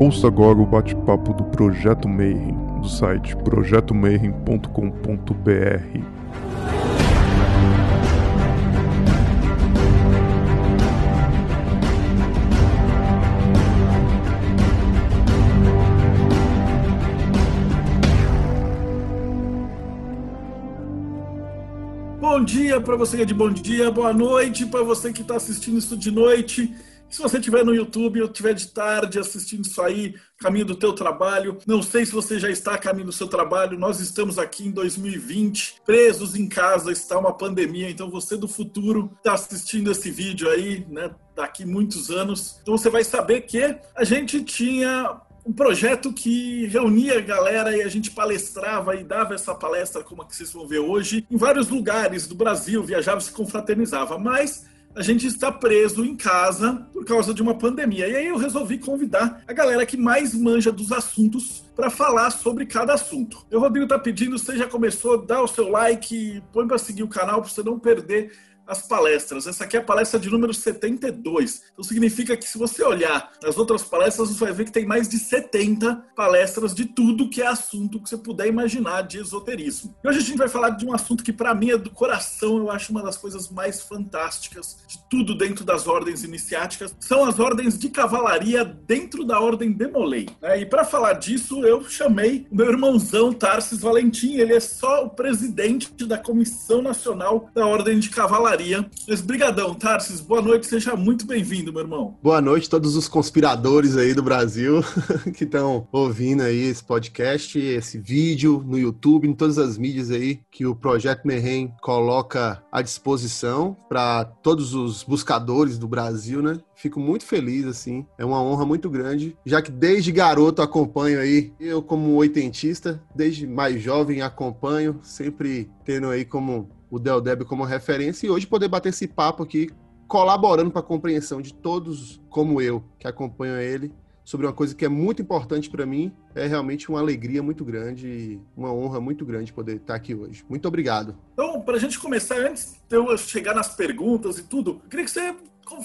Ouça agora o bate-papo do Projeto Mayhem, do site projetomayhem.com.br. Bom dia para você que é de bom dia, boa noite para você que está assistindo isso de noite. Se você estiver no YouTube ou estiver de tarde assistindo isso aí, caminho do teu trabalho, não sei se você já está a caminho do seu trabalho, nós estamos aqui em 2020, presos em casa, está uma pandemia, então você do futuro está assistindo esse vídeo aí, né, daqui muitos anos, então você vai saber que a gente tinha um projeto que reunia a galera e a gente palestrava e dava essa palestra, como a que vocês vão ver hoje, em vários lugares do Brasil, viajava e se confraternizava, mas a gente está preso em casa por causa de uma pandemia. E aí eu resolvi convidar a galera que mais manja dos assuntos para falar sobre cada assunto. O Rodrigo está pedindo, você já começou, dá o seu like, põe para seguir o canal para você não perder as palestras. Essa aqui é a palestra de número 72. Então significa que se você olhar as outras palestras, você vai ver que tem mais de 70 palestras de tudo que é assunto que você puder imaginar de esoterismo. E hoje a gente vai falar de um assunto que para mim é do coração, eu acho uma das coisas mais fantásticas de tudo dentro das ordens iniciáticas, são as ordens de cavalaria dentro da ordem Demolei. Né? E para falar disso, eu chamei meu irmãozão Tarsis Valentim, ele é só o presidente da Comissão Nacional da Ordem de Cavalaria mas brigadão, Tarsis, boa noite, seja muito bem-vindo, meu irmão. Boa noite a todos os conspiradores aí do Brasil que estão ouvindo aí esse podcast, esse vídeo no YouTube, em todas as mídias aí que o Projeto Merren coloca à disposição para todos os buscadores do Brasil, né? Fico muito feliz, assim. É uma honra muito grande, já que desde garoto acompanho aí, eu como oitentista, desde mais jovem acompanho, sempre tendo aí como o Del Deb como referência e hoje poder bater esse papo aqui, colaborando para a compreensão de todos como eu que acompanham ele sobre uma coisa que é muito importante para mim. É realmente uma alegria muito grande e uma honra muito grande poder estar aqui hoje. Muito obrigado. Então, para a gente começar, antes de eu chegar nas perguntas e tudo, queria que você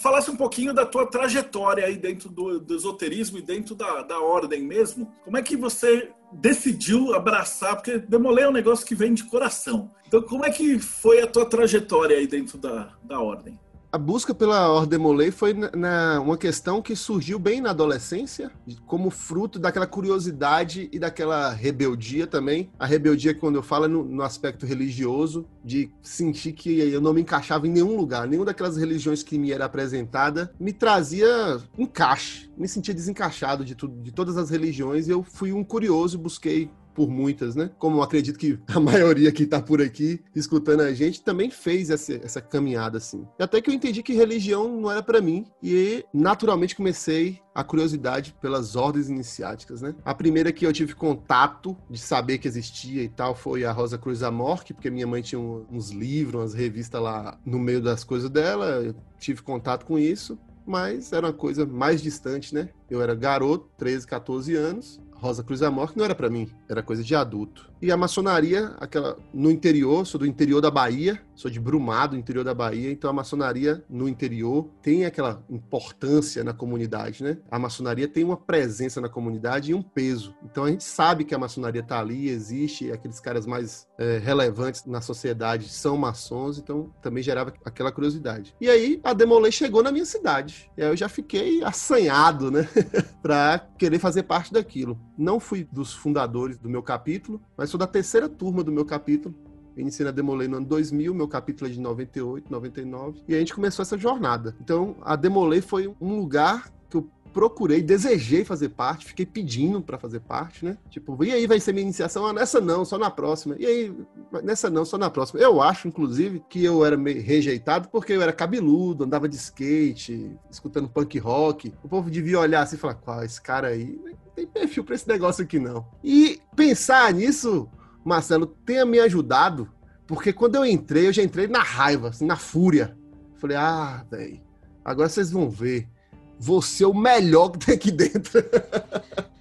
falasse um pouquinho da tua trajetória aí dentro do, do esoterismo e dentro da, da ordem mesmo. Como é que você decidiu abraçar, porque Demolei é um negócio que vem de coração. Então, como é que foi a tua trajetória aí dentro da, da ordem? A busca pela Ordem Molay foi na, na, uma questão que surgiu bem na adolescência, como fruto daquela curiosidade e daquela rebeldia também. A rebeldia, quando eu falo, é no, no, aspecto religioso, de sentir que eu não me encaixava em nenhum lugar, nenhuma daquelas religiões que me era apresentada me trazia encaixe, me sentia desencaixado de, tudo, de todas as religiões e eu fui um curioso, busquei por muitas, né? Como acredito que a maioria que está por aqui escutando a gente também fez essa, essa caminhada assim. Até que eu entendi que religião não era para mim e naturalmente comecei a curiosidade pelas ordens iniciáticas, né? A primeira que eu tive contato de saber que existia e tal foi a Rosa Cruz Amorque, porque minha mãe tinha uns livros, umas revistas lá no meio das coisas dela, eu tive contato com isso mas era uma coisa mais distante, né? Eu era garoto, 13, 14 anos, Rosa Cruz Amor, que não era para mim, era coisa de adulto. E a maçonaria, aquela no interior, sou do interior da Bahia, sou de Brumado, interior da Bahia, então a maçonaria no interior tem aquela importância na comunidade, né? A maçonaria tem uma presença na comunidade e um peso. Então a gente sabe que a maçonaria está ali, existe, aqueles caras mais é, relevantes na sociedade são maçons, então também gerava aquela curiosidade. E aí a Demolay chegou na minha cidade. E aí eu já fiquei assanhado, né? para querer fazer parte daquilo. Não fui dos fundadores do meu capítulo, mas sou da terceira turma do meu capítulo eu iniciei na Demolei no ano 2000, meu capítulo é de 98, 99, e a gente começou essa jornada. Então, a Demolei foi um lugar que eu procurei, desejei fazer parte, fiquei pedindo para fazer parte, né? Tipo, e aí vai ser minha iniciação? Ah, nessa não, só na próxima. E aí, nessa não, só na próxima. Eu acho, inclusive, que eu era meio rejeitado porque eu era cabeludo, andava de skate, escutando punk rock. O povo devia olhar assim e falar, qual, esse cara aí não tem perfil para esse negócio aqui não. E pensar nisso Marcelo, tenha me ajudado, porque quando eu entrei, eu já entrei na raiva, assim, na fúria. Falei, ah, velho, agora vocês vão ver. Você é o melhor que tem aqui dentro.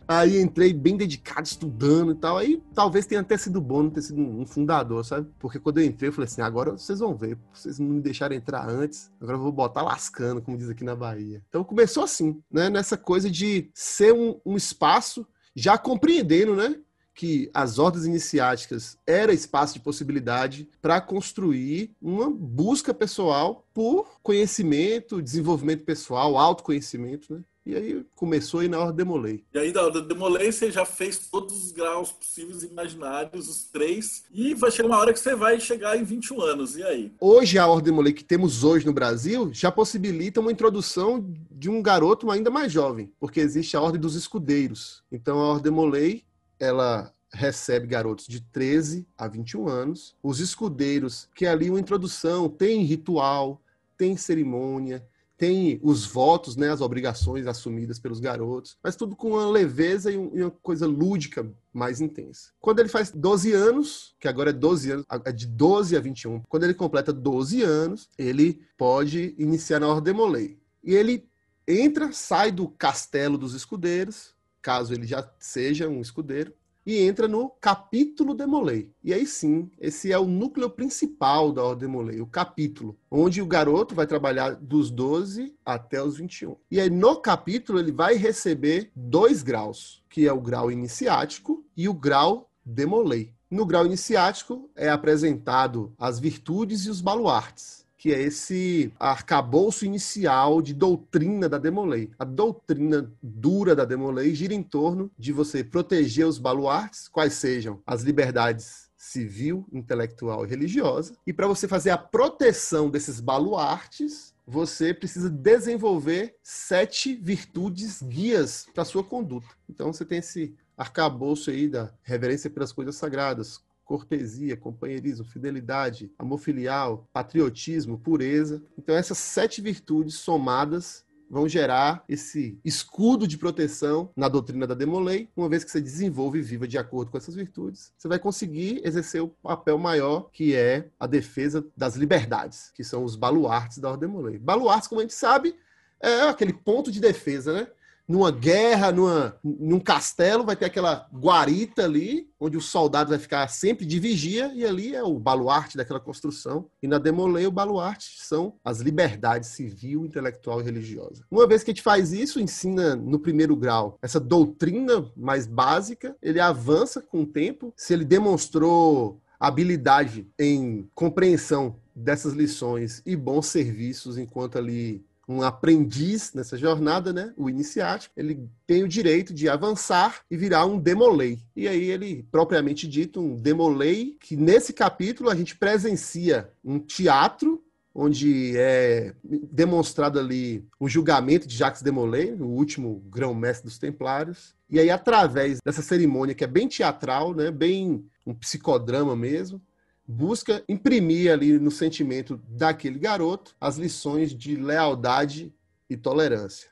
Aí entrei bem dedicado, estudando e tal. Aí talvez tenha até sido bom não ter sido um fundador, sabe? Porque quando eu entrei, eu falei assim: agora vocês vão ver. Vocês não me deixaram entrar antes, agora eu vou botar lascando, como diz aqui na Bahia. Então começou assim, né? Nessa coisa de ser um, um espaço, já compreendendo, né? Que as ordens iniciáticas era espaço de possibilidade para construir uma busca pessoal por conhecimento, desenvolvimento pessoal, autoconhecimento, né? E aí começou aí na Ordem Demolei. E aí da Ordem Demolei você já fez todos os graus possíveis e imaginários, os três, e vai chegar uma hora que você vai chegar em 21 anos. E aí? Hoje a Ordem Demolei que temos hoje no Brasil já possibilita uma introdução de um garoto ainda mais jovem, porque existe a Ordem dos Escudeiros. Então a Ordem Demolei ela recebe garotos de 13 a 21 anos. Os escudeiros, que é ali uma introdução, tem ritual, tem cerimônia, tem os votos, né, as obrigações assumidas pelos garotos, mas tudo com uma leveza e uma coisa lúdica mais intensa. Quando ele faz 12 anos, que agora é 12 anos, é de 12 a 21, quando ele completa 12 anos, ele pode iniciar na Ordem Molei. E ele entra, sai do castelo dos escudeiros, caso ele já seja um escudeiro, e entra no capítulo Demolei. E aí sim, esse é o núcleo principal da Ordem Demolei, o capítulo, onde o garoto vai trabalhar dos 12 até os 21. E aí no capítulo ele vai receber dois graus, que é o grau iniciático e o grau Demolei. No grau iniciático é apresentado as virtudes e os baluartes que é esse arcabouço inicial de doutrina da Demolei. A doutrina dura da Demolei gira em torno de você proteger os baluartes, quais sejam as liberdades civil, intelectual e religiosa. E para você fazer a proteção desses baluartes, você precisa desenvolver sete virtudes guias para sua conduta. Então você tem esse arcabouço aí da reverência pelas coisas sagradas, cortesia, companheirismo, fidelidade, amor filial, patriotismo, pureza. Então, essas sete virtudes somadas vão gerar esse escudo de proteção na doutrina da Demolei. Uma vez que você desenvolve e viva de acordo com essas virtudes, você vai conseguir exercer o papel maior, que é a defesa das liberdades, que são os baluartes da Ordem Demolei. Baluartes, como a gente sabe, é aquele ponto de defesa, né? Numa guerra, numa, num castelo, vai ter aquela guarita ali, onde o soldado vai ficar sempre de vigia, e ali é o baluarte daquela construção. E na Demolei, o baluarte são as liberdades civil, intelectual e religiosa. Uma vez que a gente faz isso, ensina no primeiro grau essa doutrina mais básica, ele avança com o tempo. Se ele demonstrou habilidade em compreensão dessas lições e bons serviços enquanto ali um aprendiz nessa jornada, né, o iniciático, ele tem o direito de avançar e virar um demolei. E aí ele, propriamente dito, um demolei, que nesse capítulo a gente presencia um teatro onde é demonstrado ali o julgamento de Jacques Demolay, o último grão-mestre dos Templários. E aí, através dessa cerimônia que é bem teatral, né, bem um psicodrama mesmo, busca imprimir ali no sentimento daquele garoto as lições de lealdade e tolerância.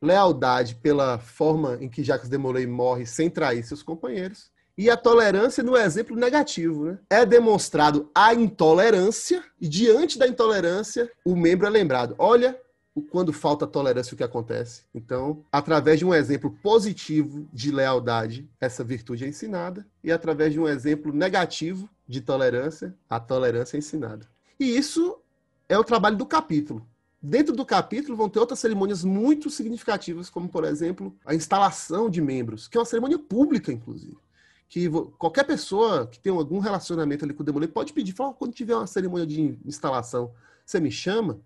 Lealdade pela forma em que Jacques Demolay morre sem trair seus companheiros, e a tolerância no exemplo negativo. Né? É demonstrado a intolerância, e diante da intolerância, o membro é lembrado: olha, quando falta tolerância, o que acontece. Então, através de um exemplo positivo de lealdade, essa virtude é ensinada, e através de um exemplo negativo de tolerância, a tolerância é ensinada. E isso é o trabalho do capítulo. Dentro do capítulo vão ter outras cerimônias muito significativas, como, por exemplo, a instalação de membros, que é uma cerimônia pública, inclusive. Que qualquer pessoa que tem algum relacionamento ali com o Demolay pode pedir, falar, quando tiver uma cerimônia de instalação, você me chama?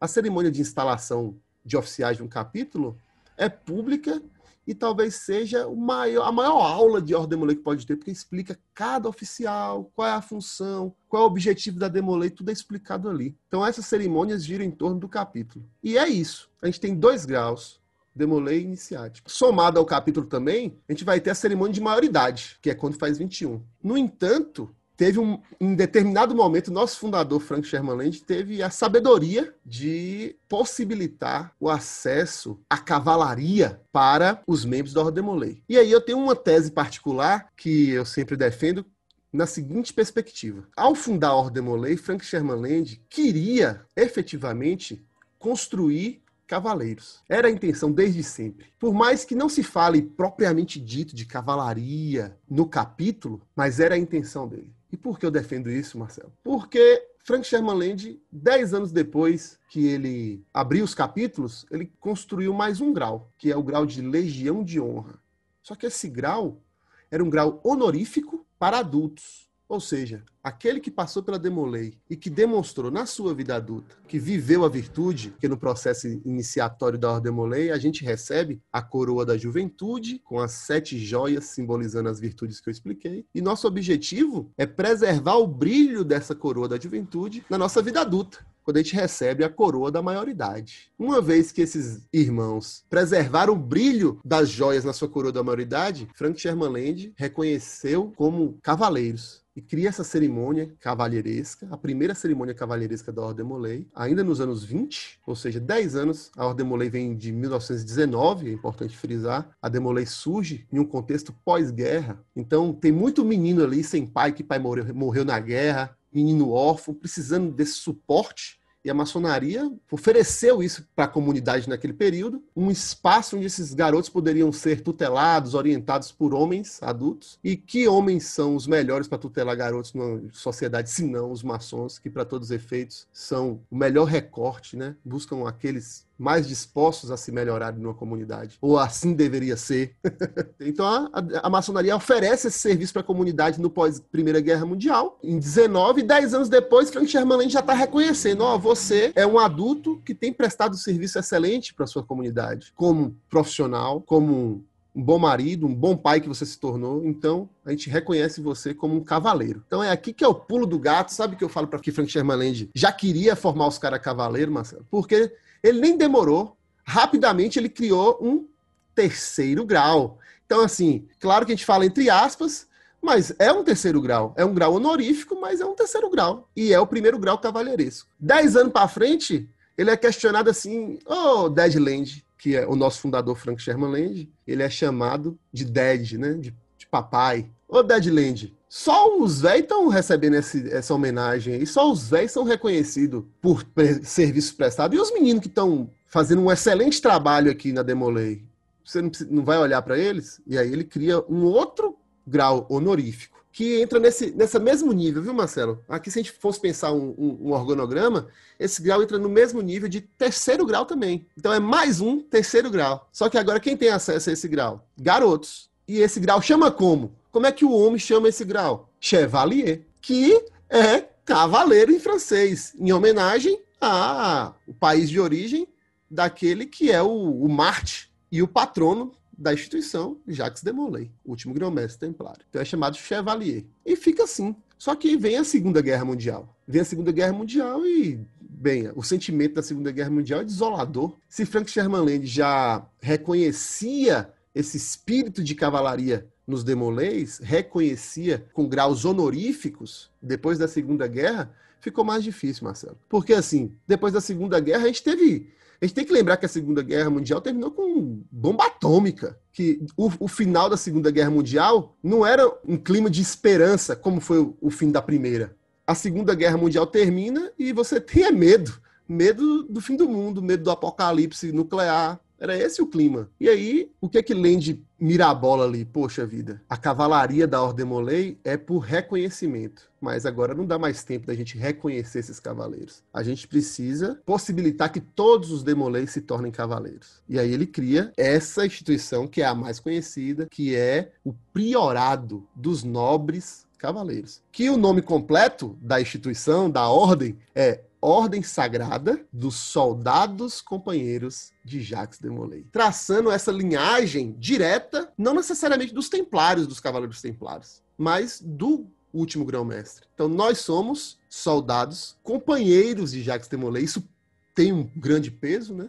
A cerimônia de instalação de oficiais de um capítulo é pública e talvez seja maior, a maior aula de ordem demolei que pode ter, porque explica cada oficial, qual é a função, qual é o objetivo da demolei, tudo é explicado ali. Então essas cerimônias giram em torno do capítulo. E é isso. A gente tem dois graus, demolei e iniciático. Somado ao capítulo também, a gente vai ter a cerimônia de maioridade, que é quando faz 21. No entanto, teve um em determinado momento nosso fundador Frank Sherman Land teve a sabedoria de possibilitar o acesso à cavalaria para os membros da Ordem Molay. E aí eu tenho uma tese particular que eu sempre defendo na seguinte perspectiva. Ao fundar a Ordem Molay, Frank Sherman Land queria efetivamente construir cavaleiros. Era a intenção desde sempre. Por mais que não se fale propriamente dito de cavalaria no capítulo, mas era a intenção dele. E por que eu defendo isso, Marcelo? Porque Frank Sherman Land, dez anos depois que ele abriu os capítulos, ele construiu mais um grau, que é o grau de Legião de Honra. Só que esse grau era um grau honorífico para adultos. Ou seja, aquele que passou pela Demolei e que demonstrou na sua vida adulta que viveu a virtude, que no processo iniciatório da Ordem Demolei a gente recebe a coroa da juventude com as sete joias simbolizando as virtudes que eu expliquei. E nosso objetivo é preservar o brilho dessa coroa da juventude na nossa vida adulta quando a gente recebe a coroa da maioridade. Uma vez que esses irmãos preservaram o brilho das joias na sua coroa da maioridade, Frank Sherman Land reconheceu como cavaleiros e cria essa cerimônia cavalheiresca, a primeira cerimônia cavalheiresca da Ordem Molay, ainda nos anos 20, ou seja, 10 anos. A Ordem Molay vem de 1919, é importante frisar. A Demolay surge em um contexto pós-guerra, então tem muito menino ali sem pai, que pai morreu, morreu na guerra, menino órfão, precisando desse suporte e a maçonaria ofereceu isso para a comunidade naquele período, um espaço onde esses garotos poderiam ser tutelados, orientados por homens adultos. E que homens são os melhores para tutelar garotos numa sociedade, se não os maçons, que para todos os efeitos são o melhor recorte, né? Buscam aqueles mais dispostos a se melhorar numa comunidade. Ou assim deveria ser. então a, a, a, maçonaria oferece esse serviço para a comunidade no pós-Primeira Guerra Mundial. Em 19, 10 anos depois, Frank Sherman já está reconhecendo: ó, você é um adulto que tem prestado serviço excelente para sua comunidade, como profissional, como um bom marido, um bom pai que você se tornou. Então, a gente reconhece você como um cavaleiro. Então, é aqui que é o pulo do gato. Sabe que eu falo para que Frank Sherman já queria formar os caras cavaleiro, Marcelo? Porque ele nem demorou. Rapidamente ele criou um terceiro grau. Então, assim, claro que a gente fala entre aspas, mas é um terceiro grau. É um grau honorífico, mas é um terceiro grau. E é o primeiro grau cavalheiresco. Dez anos para frente, ele é questionado assim: oh, Deadland, que é o nosso fundador Frank Sherman Land, ele é chamado de Dead, né? De, de papai. Ô, oh, Deadland, só os velhos estão recebendo esse, essa homenagem aí, só os velhos são reconhecidos por pre serviços prestados. E os meninos que estão fazendo um excelente trabalho aqui na Demolei, você não, não vai olhar para eles? E aí ele cria um outro grau honorífico que entra nesse nessa mesmo nível, viu, Marcelo? Aqui, se a gente fosse pensar um, um, um, organograma, esse grau entra no mesmo nível de terceiro grau também. Então é mais um terceiro grau. Só que agora quem tem acesso a esse grau? Garotos. E esse grau chama como? Como é que o homem chama esse grau? Chevalier, que é cavaleiro em francês, em homenagem ao país de origem daquele que é o, o Marte e o patrono da instituição, Jacques de Molay, último grão-mestre templário. Então é chamado Chevalier. E fica assim. Só que vem a Segunda Guerra Mundial. Vem a Segunda Guerra Mundial e, bem, o sentimento da Segunda Guerra Mundial é desolador. Se Frank Sherman Land já reconhecia esse espírito de cavalaria nos demolês, reconhecia com graus honoríficos depois da Segunda Guerra, ficou mais difícil, Marcelo. Porque, assim, depois da Segunda Guerra, a gente teve. A gente tem que lembrar que a Segunda Guerra Mundial terminou com bomba atômica. Que o, o final da Segunda Guerra Mundial não era um clima de esperança, como foi o, o fim da Primeira. A Segunda Guerra Mundial termina e você tem é medo. Medo do fim do mundo, medo do apocalipse nuclear, era esse o clima. E aí, o que é que Land mira a bola ali? Poxa vida, a cavalaria da Ordem Molay é por reconhecimento. Mas agora não dá mais tempo da gente reconhecer esses cavaleiros. A gente precisa possibilitar que todos os Demolay se tornem cavaleiros. E aí ele cria essa instituição que é a mais conhecida, que é o Priorado dos Nobres Cavaleiros. Que o nome completo da instituição, da ordem, é Ordem Sagrada dos Soldados Companheiros de Jacques de Molay, traçando essa linhagem direta, não necessariamente dos Templários, dos Cavaleiros Templários, mas do último grão-mestre. Então nós somos soldados, companheiros de Jacques de Molay. Isso tem um grande peso, né?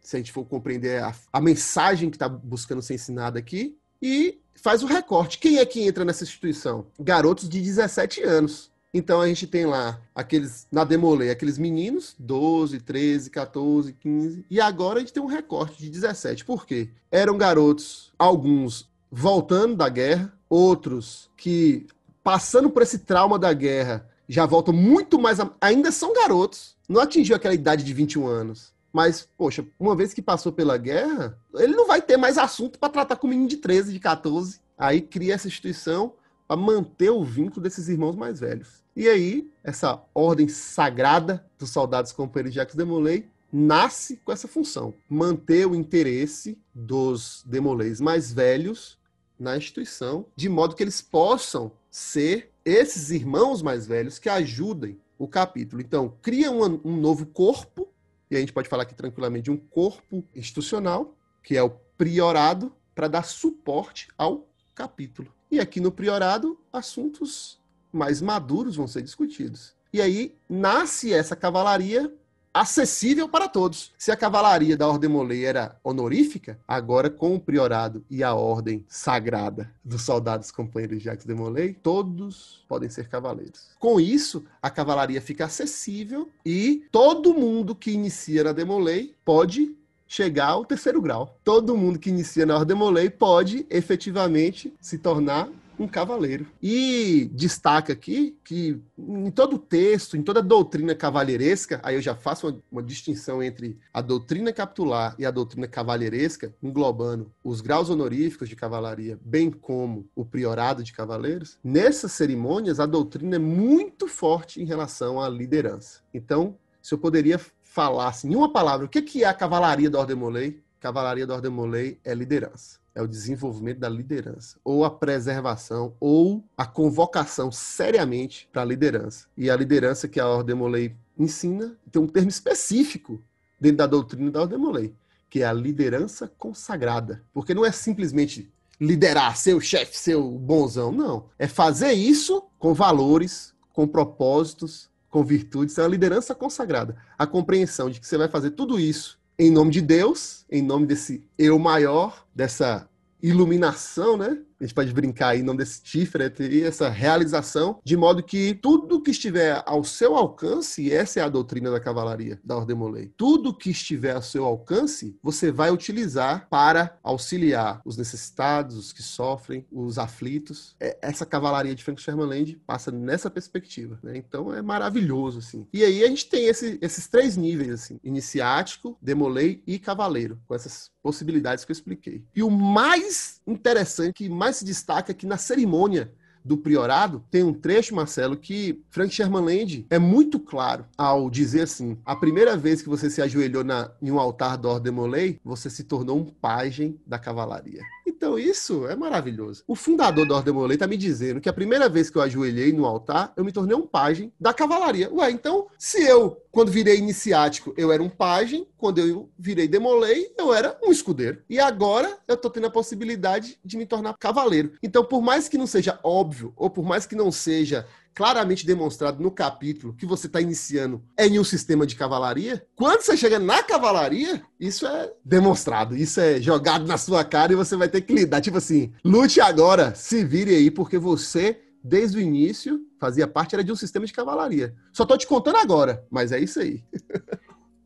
Se a gente for compreender a, a mensagem que está buscando ser ensinada aqui, e faz o recorte. Quem é que entra nessa instituição? Garotos de 17 anos. Então a gente tem lá aqueles, na Demolei, aqueles meninos, 12, 13, 14, 15, e agora a gente tem um recorte de 17. Por quê? Eram garotos, alguns voltando da guerra, outros que passando por esse trauma da guerra já voltam muito mais, a... ainda são garotos, não atingiu aquela idade de 21 anos. Mas, poxa, uma vez que passou pela guerra, ele não vai ter mais assunto para tratar com menino de 13, de 14. Aí cria essa instituição para manter o vínculo desses irmãos mais velhos. E aí, essa ordem sagrada dos soldados companheiros de Jacques Demolay nasce com essa função: manter o interesse dos Demolays mais velhos na instituição, de modo que eles possam ser esses irmãos mais velhos que ajudem o capítulo. Então, cria um, um novo corpo, e a gente pode falar aqui tranquilamente de um corpo institucional, que é o priorado, para dar suporte ao capítulo. E aqui no priorado, assuntos mais maduros vão ser discutidos. E aí nasce essa cavalaria acessível para todos. Se a cavalaria da Ordem Molay era honorífica, agora com o priorado e a ordem sagrada dos soldados companheiros de Jacques de Molay, todos podem ser cavaleiros. Com isso, a cavalaria fica acessível e todo mundo que inicia na Demolay pode chegar ao terceiro grau. Todo mundo que inicia na Ordem Molay pode efetivamente se tornar um cavaleiro. E destaca aqui que em todo texto, em toda doutrina cavalheiresca, aí eu já faço uma, uma, distinção entre a doutrina capitular e a doutrina cavalheiresca, englobando os graus honoríficos de cavalaria, bem como o priorado de cavaleiros. Nessas cerimônias, a doutrina é muito forte em relação à liderança. Então, se eu poderia falar assim, em uma palavra, o que é a cavalaria da Ordem Molay? Cavalaria da Ordem Molay é liderança é o desenvolvimento da liderança, ou a preservação, ou a convocação seriamente para a liderança. E a liderança que a Ordem Molay ensina tem um termo específico dentro da doutrina da Ordem Molay, que é a liderança consagrada. Porque não é simplesmente liderar, ser o chefe, ser o bonzão, não. É fazer isso com valores, com propósitos, com virtudes, é a liderança consagrada. A compreensão de que você vai fazer tudo isso em nome de Deus, em nome desse eu maior, dessa iluminação, né? A gente pode brincar aí nome desse Tiferet e essa realização, de modo que tudo que estiver ao seu alcance, essa é a doutrina da cavalaria da Ordem Molay, tudo que estiver ao seu alcance, você vai utilizar para auxiliar os necessitados, os que sofrem, os aflitos. É, essa cavalaria de Frank Sherman Land passa nessa perspectiva, né? Então é maravilhoso, assim. E aí a gente tem esse, esses três níveis, assim, iniciático, demolei e cavaleiro, com essas possibilidades que eu expliquei. E o mais interessante, que mais se destaca é que na cerimônia do priorado, tem um trecho, Marcelo, que Frank Sherman Land é muito claro ao dizer assim: a primeira vez que você se ajoelhou na, em um altar do Ordem Molay, você se tornou um pajem da cavalaria. Então, isso é maravilhoso. O fundador da Ordem Molay está me dizendo que a primeira vez que eu ajoelhei no altar, eu me tornei um pajem da cavalaria. Ué, então, se eu, quando virei iniciático, eu era um pajem, quando eu virei demolei, eu era um escudeiro. E agora eu estou tendo a possibilidade de me tornar cavaleiro. Então, por mais que não seja óbvio, ou por mais que não seja claramente demonstrado no capítulo que você está iniciando é em um sistema de cavalaria, quando você chega na cavalaria, isso é demonstrado, isso é jogado na sua cara e você vai ter que lidar. Tipo assim, lute agora, se vire aí, porque você, desde o início, fazia parte era de um sistema de cavalaria. Só tô te contando agora, mas é isso aí.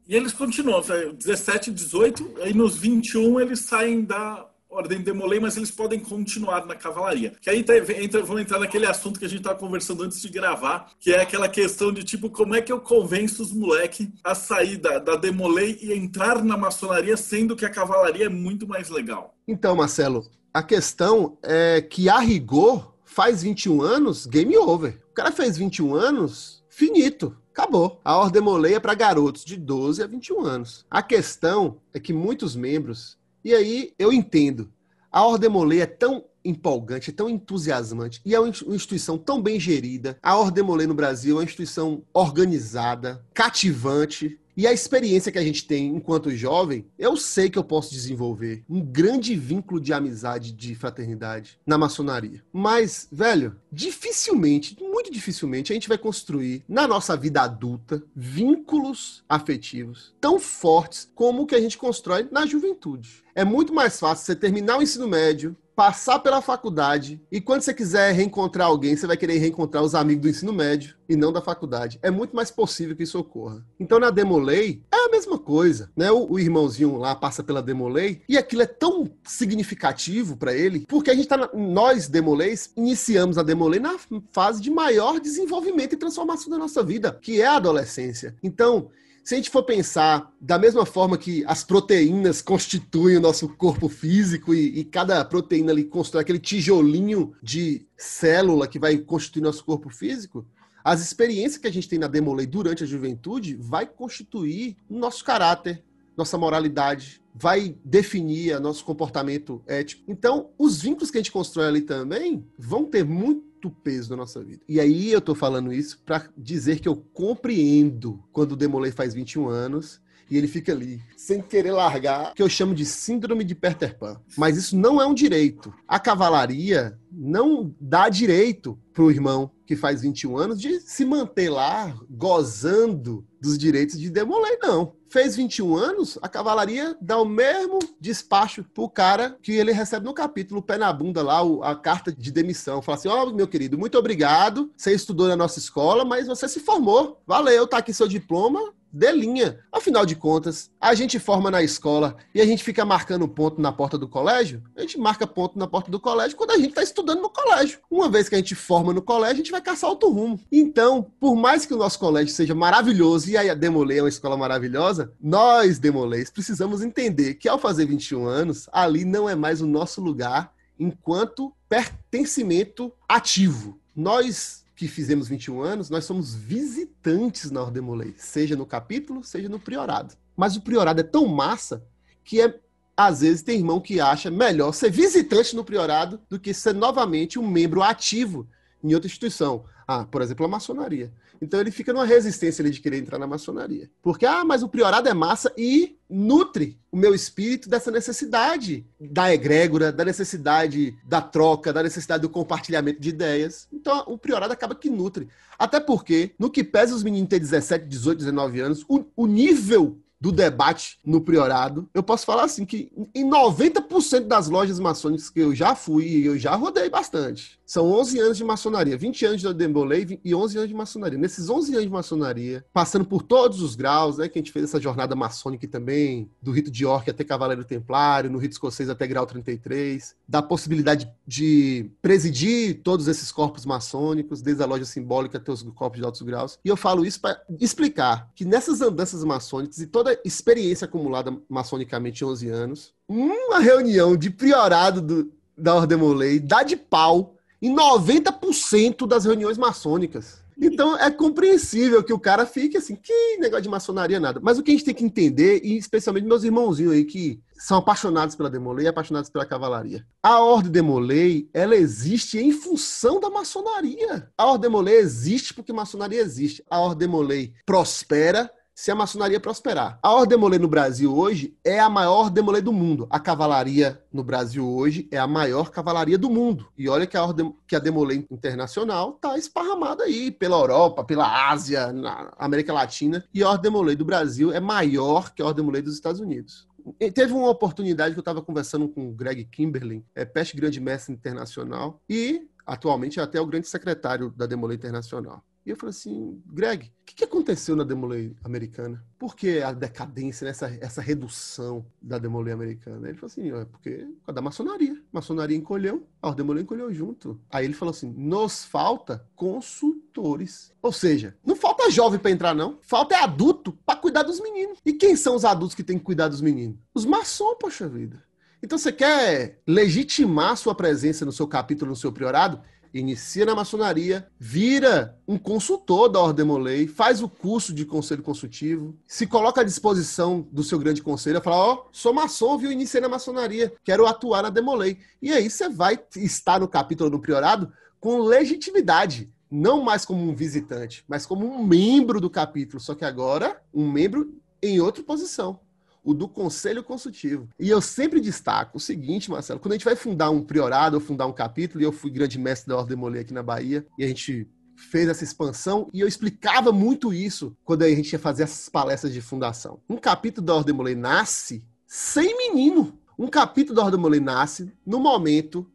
E eles continuam, 17, 18, aí nos 21 eles saem da ordem demolei, mas eles podem continuar na cavalaria. Que aí tá, entra, vamos entrar naquele assunto que a gente estava conversando antes de gravar, que é aquela questão de tipo, como é que eu convenço os moleque a sair da, da demolei e entrar na maçonaria, sendo que a cavalaria é muito mais legal? Então, Marcelo, a questão é que a rigor faz 21 anos, game over. O cara fez 21 anos, finito. Acabou. A Ordem Molei é para garotos de 12 a 21 anos. A questão é que muitos membros e aí eu entendo. A Ordem Molay é tão empolgante, é tão entusiasmante e é uma instituição tão bem gerida. A Ordem Molay no Brasil é uma instituição organizada, cativante, e a experiência que a gente tem enquanto jovem, eu sei que eu posso desenvolver um grande vínculo de amizade, de fraternidade na maçonaria. Mas, velho, dificilmente, muito dificilmente, a gente vai construir na nossa vida adulta vínculos afetivos tão fortes como o que a gente constrói na juventude. É muito mais fácil você terminar o ensino médio, passar pela faculdade e quando você quiser reencontrar alguém, você vai querer reencontrar os amigos do ensino médio e não da faculdade. É muito mais possível que isso ocorra. Então na Demolei é a mesma coisa, né? O, o irmãozinho lá passa pela Demolei e aquilo é tão significativo para ele, porque a gente tá na, nós Demoleis iniciamos a Demolei na fase de maior desenvolvimento e transformação da nossa vida, que é a adolescência. Então, Se a gente for pensar da mesma forma que as proteínas constituem o nosso corpo físico e, e cada proteína ali constrói aquele tijolinho de célula que vai constituir nosso corpo físico, as experiências que a gente tem na Demolei durante a juventude vai constituir nosso caráter, nossa moralidade, vai definir nosso comportamento ético. Então, os vínculos que a gente constrói ali também vão ter muito peso na nossa vida. E aí eu tô falando isso para dizer que eu compreendo quando o Demolei faz 21 anos e ele fica ali, sem querer largar, que eu chamo de síndrome de Peter Pan. Mas isso não é um direito. A cavalaria não dá direito pro irmão que faz 21 anos de se manter lá gozando dos direitos de Demolei, não. Fez 21 anos, a cavalaria dá o mesmo despacho pro cara que ele recebe no capítulo, pé na bunda lá, a carta de demissão. Fala assim: Ó, oh, meu querido, muito obrigado. Você estudou na nossa escola, mas você se formou. Valeu, tá aqui seu diploma dê linha. Afinal de contas, a gente forma na escola e a gente fica marcando ponto na porta do colégio. A gente marca ponto na porta do colégio quando a gente está estudando no colégio. Uma vez que a gente forma no colégio, a gente vai caçar outro rumo. Então, por mais que o nosso colégio seja maravilhoso e a Demolei é uma escola maravilhosa, nós, Demolês, precisamos entender que ao fazer 21 anos, ali não é mais o nosso lugar enquanto pertencimento ativo. Nós que fizemos 21 anos, nós somos visitantes na Ordem Molei, seja no capítulo, seja no priorado. Mas o priorado é tão massa que é às vezes tem irmão que acha melhor ser visitante no priorado do que ser novamente um membro ativo em outra instituição. Ah, por exemplo, a maçonaria. Então ele fica numa resistência ali de querer entrar na maçonaria. Porque, ah, mas o priorado é massa e nutre o meu espírito dessa necessidade da egrégora, da necessidade da troca, da necessidade do compartilhamento de ideias. Então o priorado acaba que nutre. Até porque, no que pesa os meninos ter 17, 18, 19 anos, o, o nível do debate no Priorado, eu posso falar assim que em 90% das lojas maçônicas que eu já fui e eu já rodei bastante, são 11 anos de maçonaria, 20 anos de Dembolei e 11 anos de maçonaria. Nesses 11 anos de maçonaria, passando por todos os graus, né, que a gente fez essa jornada maçônica também, do rito de York até Cavaleiro Templário, no rito escocês até grau 33, da possibilidade de presidir todos esses corpos maçônicos, desde a loja simbólica até os corpos de altos graus. E eu falo isso para explicar que nessas andanças maçônicas e toda a experiência acumulada maçonicamente em 11 anos, uma reunião de priorado do, da Ordem Molei dá de pau em 90% das reuniões maçônicas. Então é compreensível que o cara fique assim, que negócio de maçonaria nada. Mas o que a gente tem que entender, e especialmente meus irmãozinhos aí que são apaixonados pela Demolei e apaixonados pela cavalaria. A Ordem Demolei, ela existe em função da maçonaria. A Ordem Demolei existe porque maçonaria existe. A Ordem Demolei prospera se a maçonaria prosperar. A Ordem Demolê no Brasil hoje é a maior demolê do mundo. A cavalaria no Brasil hoje é a maior cavalaria do mundo. E olha que a Ordem, que a Demolê internacional está esparramada aí pela Europa, pela Ásia, na América Latina. E a Ordem Demolê do Brasil é maior que a Ordem Demolê dos Estados Unidos. Teve uma oportunidade que eu estava conversando com o Greg Kimberlin, é peste grande mestre internacional e atualmente é até o grande secretário da Demolê Internacional. E eu falei assim, Greg, o que, que aconteceu na Demolei americana? Por que a decadência, né? essa, essa redução da Demolei americana? Ele falou assim, é porque é da maçonaria. A maçonaria encolheu, a Demolei encolheu junto. Aí ele falou assim, nos falta consultores. Ou seja, não falta jovem para entrar não, falta é adulto para cuidar dos meninos. E quem são os adultos que têm que cuidar dos meninos? Os maçons, poxa vida. Então você quer legitimar sua presença no seu capítulo, no seu priorado? Inicia na maçonaria, vira um consultor da Ordem Molei, faz o curso de conselho consultivo, se coloca à disposição do seu grande conselho, fala: Ó, oh, sou maçom, viu? Iniciei na maçonaria, quero atuar na Demolei. E aí você vai estar no capítulo do priorado com legitimidade. Não mais como um visitante, mas como um membro do capítulo, só que agora um membro em outra posição o do conselho consultivo. E eu sempre destaco o seguinte, Marcelo, quando a gente vai fundar um priorado ou fundar um capítulo, e eu fui grande mestre da Ordem Molê aqui na Bahia, e a gente fez essa expansão e eu explicava muito isso quando a gente ia fazer essas palestras de fundação. Um capítulo da Ordem Molê nasce sem menino. Um capítulo da Ordem Molê nasce no momento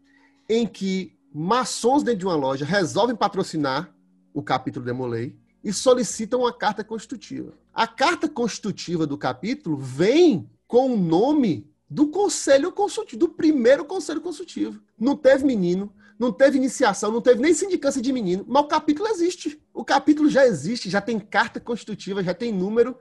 em que maçons dentro de uma loja resolvem patrocinar o capítulo de Molei e solicitam uma carta constitutiva. A carta constitutiva do capítulo vem com o nome do conselho consultivo, do primeiro conselho consultivo. Não teve menino, não teve iniciação, não teve nem sindicância de menino, mas o capítulo existe. O capítulo já existe, já tem carta constitutiva, já tem número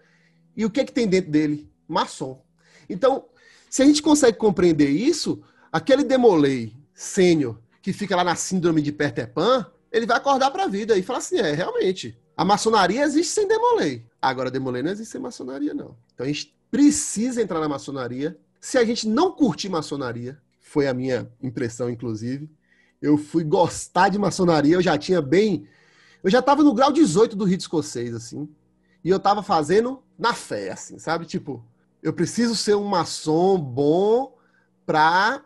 E o que, é que tem dentro dele? Maçom. Então, se a gente consegue compreender isso, aquele demolei sênior que fica lá na síndrome de Peter Pan, ele vai acordar para a vida e falar assim: é, realmente, a maçonaria existe sem demolei. Agora, demolei não existe sem maçonaria, não. Então a gente precisa entrar na maçonaria. Se a gente não curtir maçonaria, foi a minha impressão, inclusive, eu fui gostar de maçonaria, eu já tinha bem. Eu já estava no grau 18 do rito escocês, assim. E eu estava fazendo na fé, assim, sabe? Tipo, eu preciso ser um maçom bom para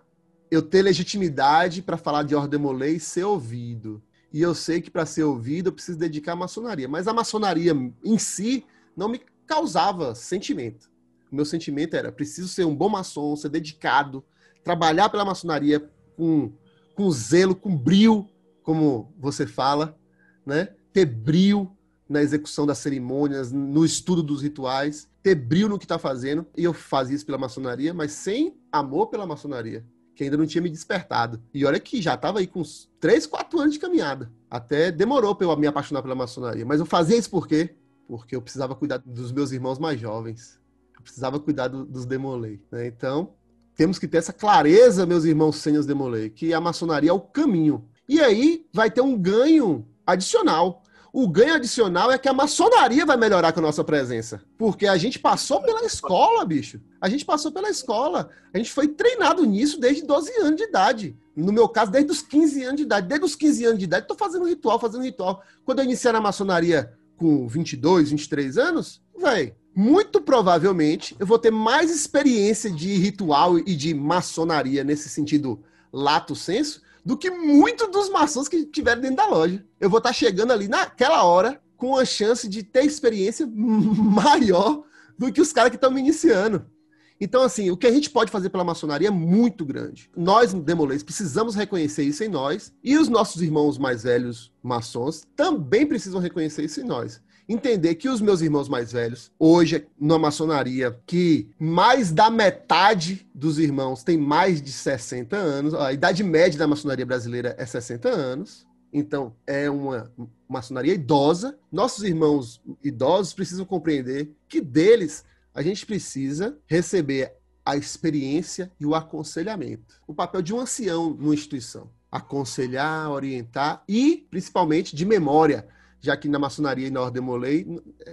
eu ter legitimidade para falar de ordem e ser ouvido. E eu sei que para ser ouvido eu preciso dedicar à maçonaria. Mas a maçonaria em si não me causava sentimento. O meu sentimento era: preciso ser um bom maçom, ser dedicado, trabalhar pela maçonaria com, com zelo, com brio, como você fala, né? ter brio na execução das cerimônias, no estudo dos rituais, ter brio no que está fazendo. E eu fazia isso pela maçonaria, mas sem amor pela maçonaria que ainda não tinha me despertado. E olha que já estava aí com uns 3, 4 anos de caminhada. Até demorou para eu me apaixonar pela maçonaria. Mas eu fazia isso por quê? Porque eu precisava cuidar dos meus irmãos mais jovens. Eu precisava cuidar do, dos demolei. Né? Então, temos que ter essa clareza, meus irmãos sênios demolei, que a maçonaria é o caminho. E aí vai ter um ganho adicional. O ganho adicional é que a maçonaria vai melhorar com a nossa presença. Porque a gente passou pela escola, bicho. A gente passou pela escola. A gente foi treinado nisso desde 12 anos de idade. No meu caso, desde os 15 anos de idade. Desde os 15 anos de idade, tô fazendo ritual, fazendo ritual. Quando eu iniciei na maçonaria com 22, 23 anos, velho, muito provavelmente eu vou ter mais experiência de ritual e de maçonaria nesse sentido lato senso do que muitos dos maçons que tiveram dentro da loja. Eu vou estar chegando ali naquela hora com a chance de ter experiência maior do que os caras que estão me iniciando. Então, assim, o que a gente pode fazer pela maçonaria é muito grande. Nós, Demolês, precisamos reconhecer isso em nós, e os nossos irmãos mais velhos maçons também precisam reconhecer isso em nós entender que os meus irmãos mais velhos, hoje, na maçonaria, que mais da metade dos irmãos tem mais de 60 anos, a idade média da maçonaria brasileira é 60 anos, então é uma maçonaria idosa. Nossos irmãos idosos precisam compreender que deles a gente precisa receber a experiência e o aconselhamento. O papel de um ancião numa instituição. Aconselhar, orientar e, principalmente, de memória já que na maçonaria e na Ordem Molei,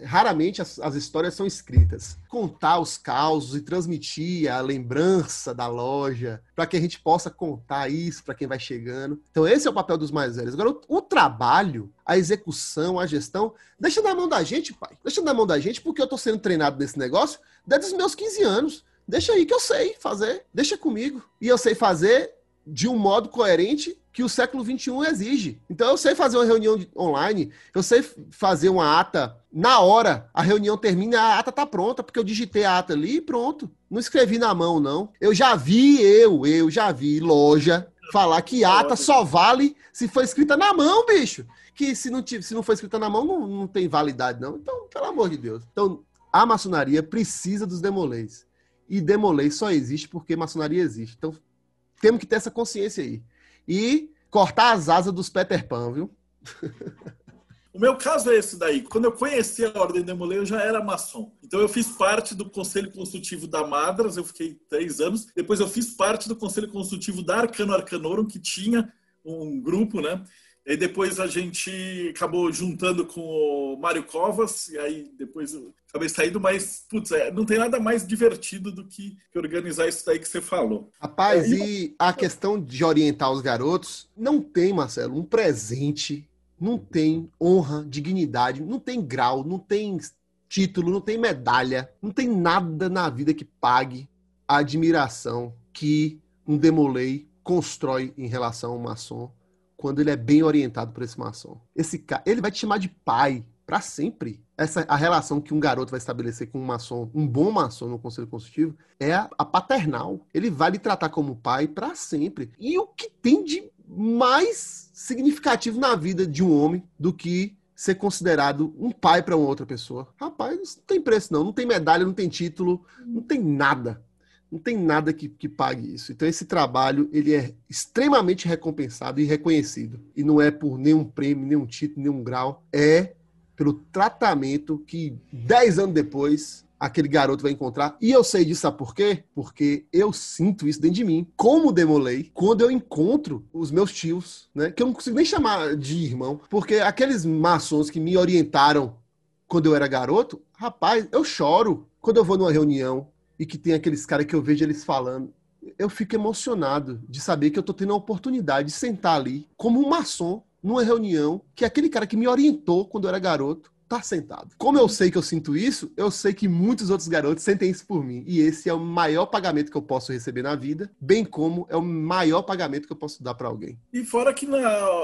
raramente as, as, histórias são escritas. Contar os causos e transmitir a lembrança da loja, para que a gente possa contar isso para quem vai chegando. Então, esse é o papel dos mais velhos. Agora, o, o, trabalho, a execução, a gestão, deixa na mão da gente, pai. Deixa na mão da gente, porque eu estou sendo treinado nesse negócio desde os meus 15 anos. Deixa aí que eu sei fazer, deixa comigo. E eu sei fazer de um modo coerente que o século XXI exige. Então, eu sei fazer uma reunião online, eu sei fazer uma ata na hora, a reunião termina, a ata tá pronta, porque eu digitei a ata ali e pronto. Não escrevi na mão, não. Eu já vi, eu, eu já vi loja falar que ata só vale se for escrita na mão, bicho. Que se não, se não for escrita na mão, não, não tem validade, não. Então, pelo amor de Deus. Então, a maçonaria precisa dos demolês. E demolês só existe porque maçonaria existe. Então, temos que ter essa consciência aí e cortar as asas dos Peter Pan, viu? O meu caso é esse daí. Quando eu conheci a Ordem de Molay, eu já era maçom. Então eu fiz parte do Conselho Consultivo da Madras, eu fiquei três anos. Depois eu fiz parte do Conselho Consultivo da Arcano Arcanorum, que tinha um grupo, né? E depois a gente acabou juntando com o Mário Covas, e aí depois eu acabei saindo, mas, putz, é, não tem nada mais divertido do que, organizar isso daí que você falou. Rapaz, é, e a questão de orientar os garotos, não tem, Marcelo, um presente, não tem honra, dignidade, não tem grau, não tem título, não tem medalha, não tem nada na vida que pague a admiração que um demolei constrói em relação ao maçom quando ele é bem orientado por esse maçom. Esse cara, ele vai te chamar de pai para sempre. Essa a relação que um garoto vai estabelecer com um maçom, um bom maçom no conselho consultivo, é a, a paternal. Ele vai lhe tratar como pai para sempre. E o que tem de mais significativo na vida de um homem do que ser considerado um pai para uma outra pessoa? Rapaz, não tem preço não, não tem medalha, não tem título, não tem nada não tem nada que, que pague isso. Então esse trabalho ele é extremamente recompensado e reconhecido. E não é por nenhum prêmio, nenhum título, nenhum grau. É pelo tratamento que dez anos depois aquele garoto vai encontrar. E eu sei disso, sabe por quê? Porque eu sinto isso dentro de mim. Como demolei quando eu encontro os meus tios, né? Que eu não consigo nem chamar de irmão. Porque aqueles maçons que me orientaram quando eu era garoto, rapaz, eu choro quando eu vou numa reunião e que tem aqueles caras que eu vejo eles falando. Eu fico emocionado de saber que eu tô tendo a oportunidade de sentar ali como um maçom numa reunião que aquele cara que me orientou quando eu era garoto tá sentado. Como eu sei que eu sinto isso, eu sei que muitos outros garotos sentem isso por mim. E esse é o maior pagamento que eu posso receber na vida, bem como é o maior pagamento que eu posso dar para alguém. E fora que na,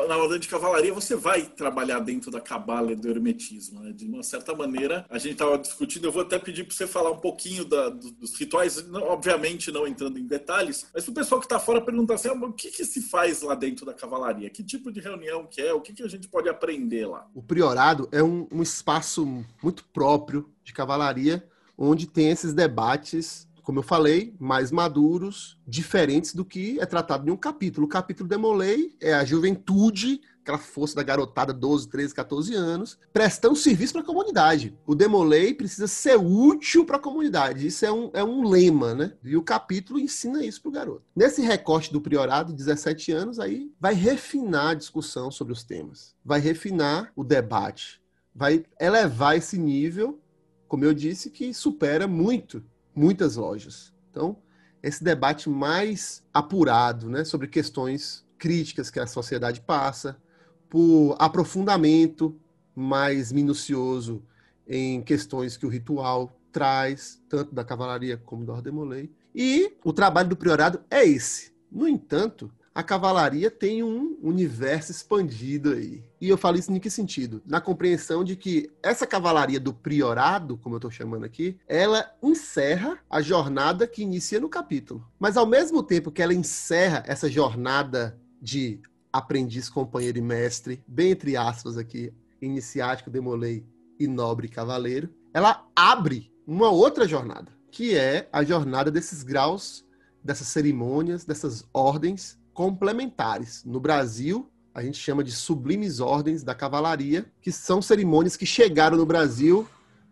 na ordem de cavalaria você vai trabalhar dentro da cabala e do hermetismo, né? De uma certa maneira, a gente estava discutindo, eu vou até pedir para você falar um pouquinho da, dos rituais, não, obviamente não entrando em detalhes, mas o pessoal que está fora perguntar assim, ah, o que, que se faz lá dentro da cavalaria? Que tipo de reunião que é? O que, que a gente pode aprender lá? O priorado é um, um espaço muito próprio de cavalaria, onde tem esses debates, como eu falei, mais maduros, diferentes do que é tratado em um capítulo. O capítulo Demolei é a juventude, aquela força da garotada 12, 13, 14 anos, prestando serviço para a comunidade. O Demolei precisa ser útil para a comunidade. Isso é um, é um lema, né? E o capítulo ensina isso para o garoto. Nesse recorte do priorado, 17 anos, aí vai refinar a discussão sobre os temas, vai refinar o debate vai elevar esse nível, como eu disse, que supera muito, muitas lojas. Então, esse debate mais apurado, né, sobre questões críticas que a sociedade passa, por aprofundamento mais minucioso em questões que o ritual traz, tanto da cavalaria como do Ordemolei. E o trabalho do priorado é esse. No entanto, a cavalaria tem um universo expandido aí. E eu falo isso em que sentido? Na compreensão de que essa cavalaria do priorado, como eu estou chamando aqui, ela encerra a jornada que inicia no capítulo. Mas ao mesmo tempo que ela encerra essa jornada de aprendiz, companheiro e mestre, bem entre aspas aqui, iniciático, demolei e nobre cavaleiro, ela abre uma outra jornada, que é a jornada desses graus, dessas cerimônias, dessas ordens complementares. No Brasil, a gente chama de sublimes ordens da cavalaria, que são cerimônias que chegaram no Brasil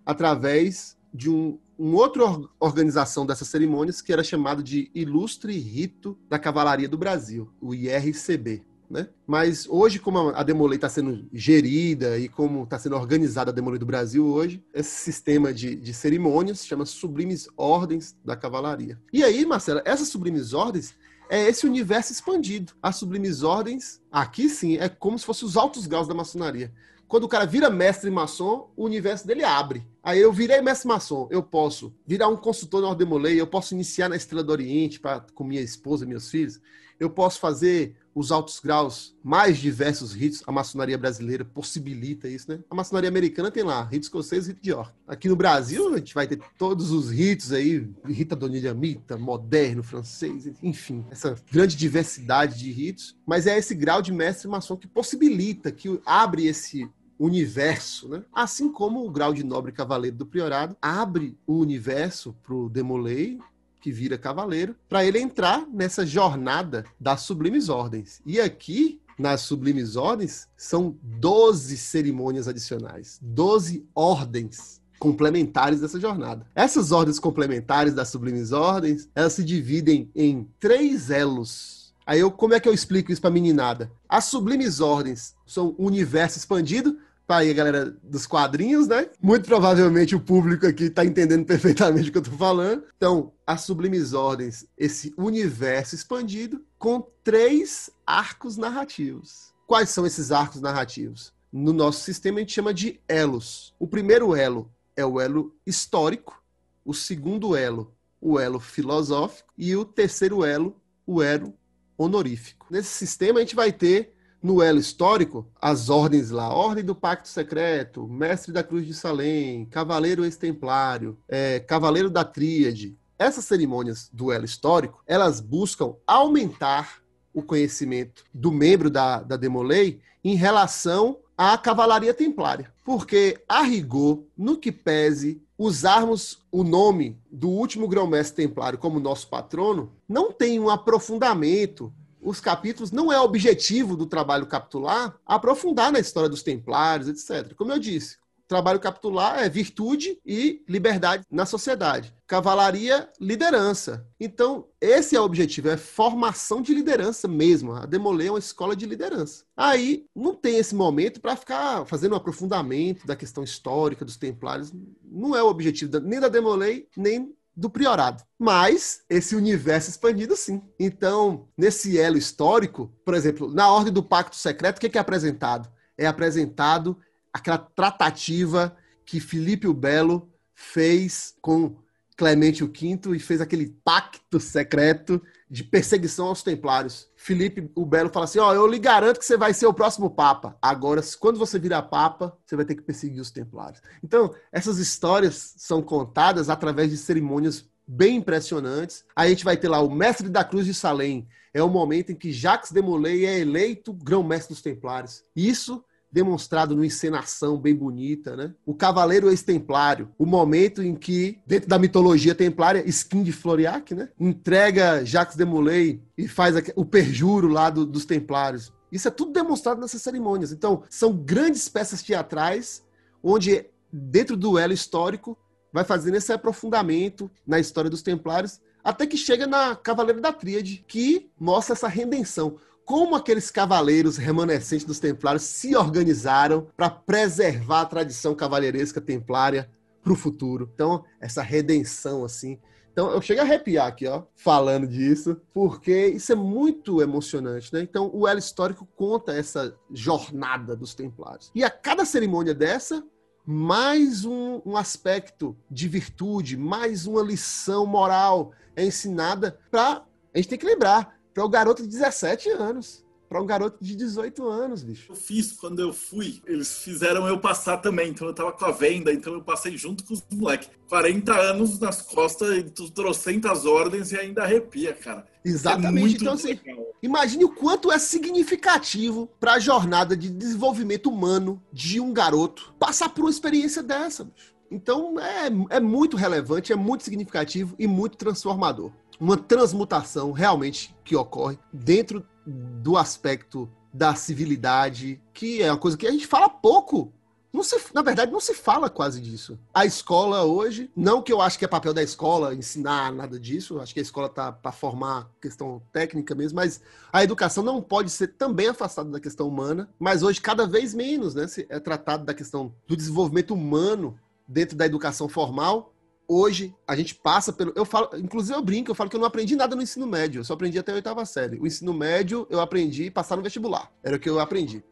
através de um, uma outra organização dessas cerimônias que era chamado de Ilustre Rito da Cavalaria do Brasil, o IRCB. Né? Mas hoje, como a Demolei está sendo gerida e como está sendo organizada a Demolei do Brasil hoje, esse sistema de, de cerimônias chama Sublimes Ordens da Cavalaria. E aí, Marcela, essas Sublimes Ordens é esse universo expandido. As sublimes ordens, aqui sim, é como se fossem os altos graus da maçonaria. Quando o cara vira mestre maçom, o universo dele abre. Aí eu virei mestre maçom, eu posso virar um consultor no Ordemolei, eu posso iniciar na Estrela do Oriente pra, com minha esposa e meus filhos, eu posso fazer os altos graus, mais diversos ritos, a maçonaria brasileira possibilita isso, né? A maçonaria americana tem lá, rito escocês e de York. Aqui no Brasil, a gente vai ter todos os ritos aí, rita donilhamita, moderno, francês, enfim, essa grande diversidade de ritos, mas é esse grau de mestre maçom que possibilita, que abre esse universo, né? Assim como o grau de nobre cavaleiro do priorado abre o universo para o Demolei que vira cavaleiro, para ele entrar nessa jornada das sublimes ordens. E aqui, nas sublimes ordens, são 12 cerimônias adicionais, 12 ordens complementares dessa jornada. Essas ordens complementares das sublimes ordens, elas se dividem em três elos. Aí eu, como é que eu explico isso para meninada? As sublimes ordens são o universo expandido, Tá aí, galera dos quadrinhos, né? Muito provavelmente o público aqui tá entendendo perfeitamente o que eu tô falando. Então, as sublimes ordens, esse universo expandido com três arcos narrativos. Quais são esses arcos narrativos? No nosso sistema a gente chama de elos. O primeiro elo é o elo histórico, o segundo elo, o elo filosófico e o terceiro elo, o elo honorífico. Nesse sistema a gente vai ter no elo histórico, as ordens lá, Ordem do Pacto Secreto, Mestre da Cruz de Salém, Cavaleiro Ex-Templário, é, Cavaleiro da Tríade, essas cerimônias do elo histórico, elas buscam aumentar o conhecimento do membro da, da Demolei em relação à cavalaria templária. Porque, a rigor, no que pese usarmos o nome do último grão-mestre templário como nosso patrono, não tem um aprofundamento os capítulos não é objetivo do trabalho capitular aprofundar na história dos templários, etc. Como eu disse, trabalho capitular é virtude e liberdade na sociedade. Cavalaria, liderança. Então, esse é o objetivo, é formação de liderança mesmo. A Demolê é uma escola de liderança. Aí, não tem esse momento para ficar fazendo um aprofundamento da questão histórica dos templários. Não é o objetivo nem da Demolê, nem do priorado. Mas esse universo expandido, sim. Então, nesse elo histórico, por exemplo, na ordem do Pacto Secreto, o que é apresentado? É apresentado aquela tratativa que Filipe o Belo fez com Clemente V e fez aquele pacto secreto de perseguição aos templários. Filipe o Belo fala assim: Ó, oh, eu lhe garanto que você vai ser o próximo papa. Agora, quando você virar papa, você vai ter que perseguir os templários. Então, essas histórias são contadas através de cerimônias bem impressionantes. Aí a gente vai ter lá o mestre da cruz de Salem. É o momento em que Jacques de Molay é eleito grão-mestre dos templários. Isso demonstrado numa encenação bem bonita, né? O Cavaleiro Ex-Templário, o momento em que, dentro da mitologia templária, Skin de Floriac, né? Entrega Jacques de Molay e faz o perjuro lá do, dos Templários. Isso é tudo demonstrado nessas cerimônias. Então, são grandes peças teatrais onde, dentro do elo histórico, vai fazendo esse aprofundamento na história dos Templários, até que chega na Cavaleiro da Tríade, que mostra essa redenção como aqueles cavaleiros remanescentes dos templários se organizaram para preservar a tradição cavalheiresca templária para o futuro. Então, essa redenção, assim. Então, eu chego a arrepiar aqui, ó, falando disso, porque isso é muito emocionante, né? Então, o elo histórico conta essa jornada dos templários. E a cada cerimônia dessa, mais um, um aspecto de virtude, mais uma lição moral é ensinada para. A gente tem que lembrar, para o garoto de 17 anos. Para um garoto de 18 anos, bicho. Eu fiz quando eu fui. Eles fizeram eu passar também. Então eu tava com a venda, então eu passei junto com os moleques. 40 anos nas costas, e trocentas ordens e ainda arrepia, cara. Exatamente. É então, assim, imagine o quanto é significativo para a jornada de desenvolvimento humano de um garoto passar por uma experiência dessa, bicho. Então é, é muito relevante, é muito significativo e muito transformador uma transmutação realmente que ocorre dentro do aspecto da civilidade, que é uma coisa que a gente fala pouco. Não se, na verdade, não se fala quase disso. A escola hoje, não que eu acho que é papel da escola ensinar nada disso, acho que a escola está para formar questão técnica mesmo, mas a educação não pode ser também afastada da questão humana, mas hoje cada vez menos, né, é tratado da questão do desenvolvimento humano dentro da educação formal hoje a gente passa pelo. Eu falo, inclusive eu brinco, eu falo que eu não aprendi nada no ensino médio, eu só aprendi até a oitava série. O ensino médio eu aprendi passar no vestibular. Era o que eu aprendi.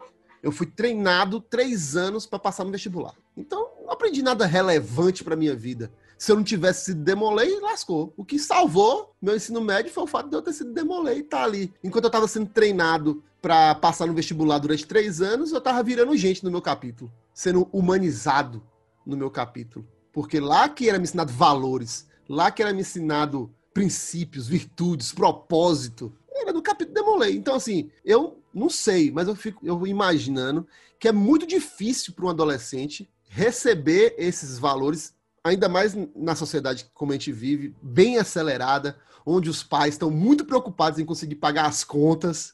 Eu fui treinado três anos para passar no vestibular. Então, não aprendi nada relevante para minha vida. Se eu não tivesse sido demolei, lascou. O que salvou meu ensino médio foi o fato de eu ter sido demolei e estar tá ali. Enquanto eu estava sendo treinado para passar no vestibular durante três anos, eu estava virando gente no meu capítulo, sendo humanizado no meu capítulo. Porque lá que era me ensinado valores, lá que era me ensinado princípios, virtudes, propósito, era do capítulo Demolei. Então, assim, eu não sei, mas eu fico eu imaginando que é muito difícil para um adolescente receber esses valores, ainda mais na sociedade como a gente vive, bem acelerada, onde os pais estão muito preocupados em conseguir pagar as contas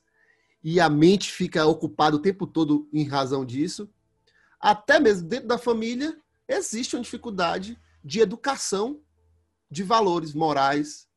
e a mente fica ocupada o tempo todo em razão disso. Até mesmo dentro da família, existe uma dificuldade de educação de valores morais,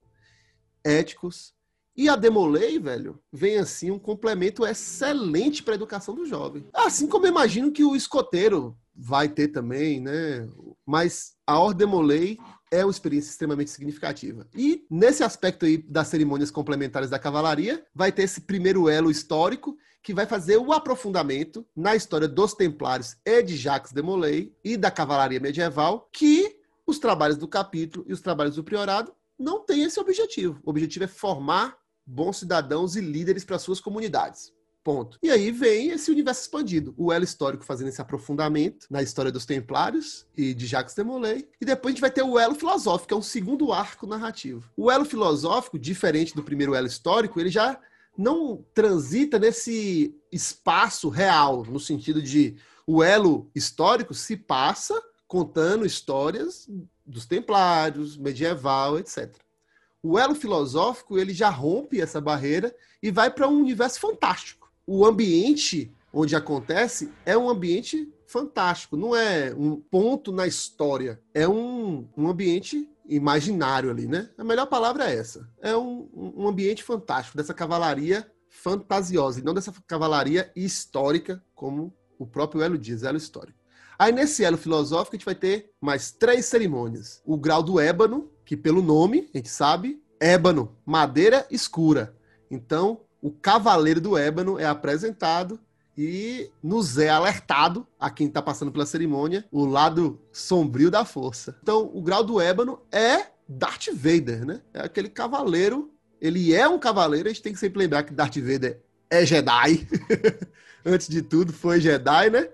éticos. E a Demolei, velho, vem assim um complemento excelente para a educação do jovem. Assim como eu imagino que o escoteiro vai ter também, né? Mas a Ordem Demolei é uma experiência extremamente significativa. E nesse aspecto aí das cerimônias complementares da cavalaria, vai ter esse primeiro elo histórico que vai fazer o aprofundamento na história dos Templários e de Jacques de Molay e da cavalaria medieval, que os trabalhos do capítulo e os trabalhos do priorado não têm esse objetivo. O objetivo é formar bons cidadãos e líderes para suas comunidades. Ponto. E aí vem esse universo expandido. O elo histórico fazendo esse aprofundamento na história dos Templários e de Jacques de Molay. E depois a gente vai ter o elo filosófico, que é um segundo arco narrativo. O elo filosófico, diferente do primeiro elo histórico, ele já não transita nesse espaço real, no sentido de o elo histórico se passa contando histórias dos templários, medieval, etc. O elo filosófico ele já rompe essa barreira e vai para um universo fantástico. O ambiente onde acontece é um ambiente fantástico. Não é um ponto na história. É um, um ambiente imaginário ali, né? A melhor palavra é essa. É um, um ambiente fantástico dessa cavalaria fantasiosa e não dessa cavalaria histórica como o próprio Elo diz, elo histórico. Aí nesse elo filosófico a gente vai ter mais três cerimônias. O grau do ébano, que pelo nome a gente sabe, ébano, madeira escura. Então, o cavaleiro do ébano é apresentado e nos é alertado a quem está passando pela cerimônia o lado sombrio da força. Então, o grau do ébano é Darth Vader, né? É aquele cavaleiro. Ele é um cavaleiro, a gente tem que sempre lembrar que Darth Vader é Jedi. Antes de tudo, foi Jedi, né?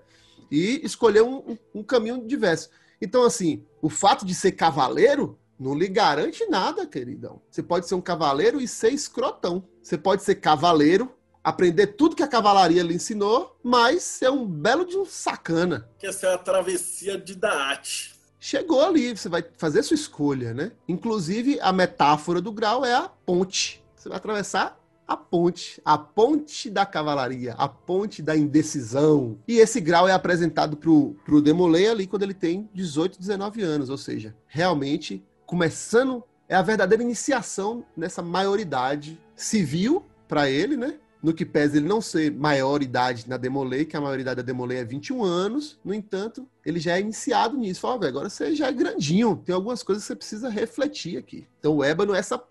E escolheu um, um caminho diverso. Então, assim, o fato de ser cavaleiro não lhe garante nada, queridão. Você pode ser um cavaleiro e ser escrotão. Você pode ser cavaleiro aprender tudo que a cavalaria lhe ensinou, mas ser um belo de um sacana. Que essa é a travessia de Daat. Chegou ali, você vai fazer sua escolha, né? Inclusive, a metáfora do grau é a ponte. Você vai atravessar a ponte, a ponte da cavalaria, a ponte da indecisão. E esse grau é apresentado pro, pro Demolay ali quando ele tem 18, 19 anos, ou seja, realmente começando é a verdadeira iniciação nessa maioridade civil para ele, né? No que pesa ele não ser maior idade na Demolay, que a maioridade da Demolay é 21 anos, no entanto, ele já é iniciado nisso. Fala, velho, agora você já é grandinho, tem algumas coisas que você precisa refletir aqui. Então o Ébano é essa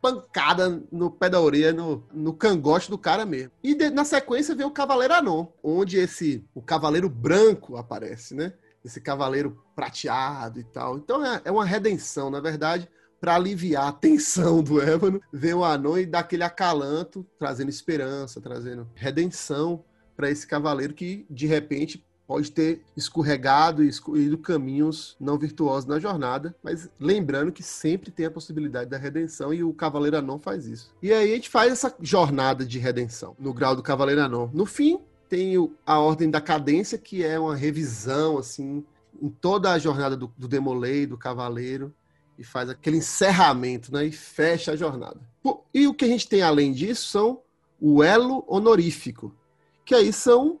pancada no pé da orelha, no, no cangote do cara mesmo. E de, na sequência vem o Cavaleiro Anon, onde esse o Cavaleiro Branco aparece, né? Esse Cavaleiro prateado e tal. Então é, é uma redenção, na verdade para aliviar a tensão do Ébano, vem o Anon e dá aquele acalanto, trazendo esperança, trazendo redenção para esse cavaleiro que, de repente, pode ter escorregado e escolhido caminhos não virtuosos na jornada, mas lembrando que sempre tem a possibilidade da redenção e o Cavaleiro Anon faz isso. E aí a gente faz essa jornada de redenção no grau do Cavaleiro Anon. No fim, tem a Ordem da Cadência, que é uma revisão, assim, em toda a jornada do, do Demolei, do Cavaleiro, e faz aquele encerramento, né? E fecha a jornada. E o que a gente tem além disso são o elo honorífico, que aí são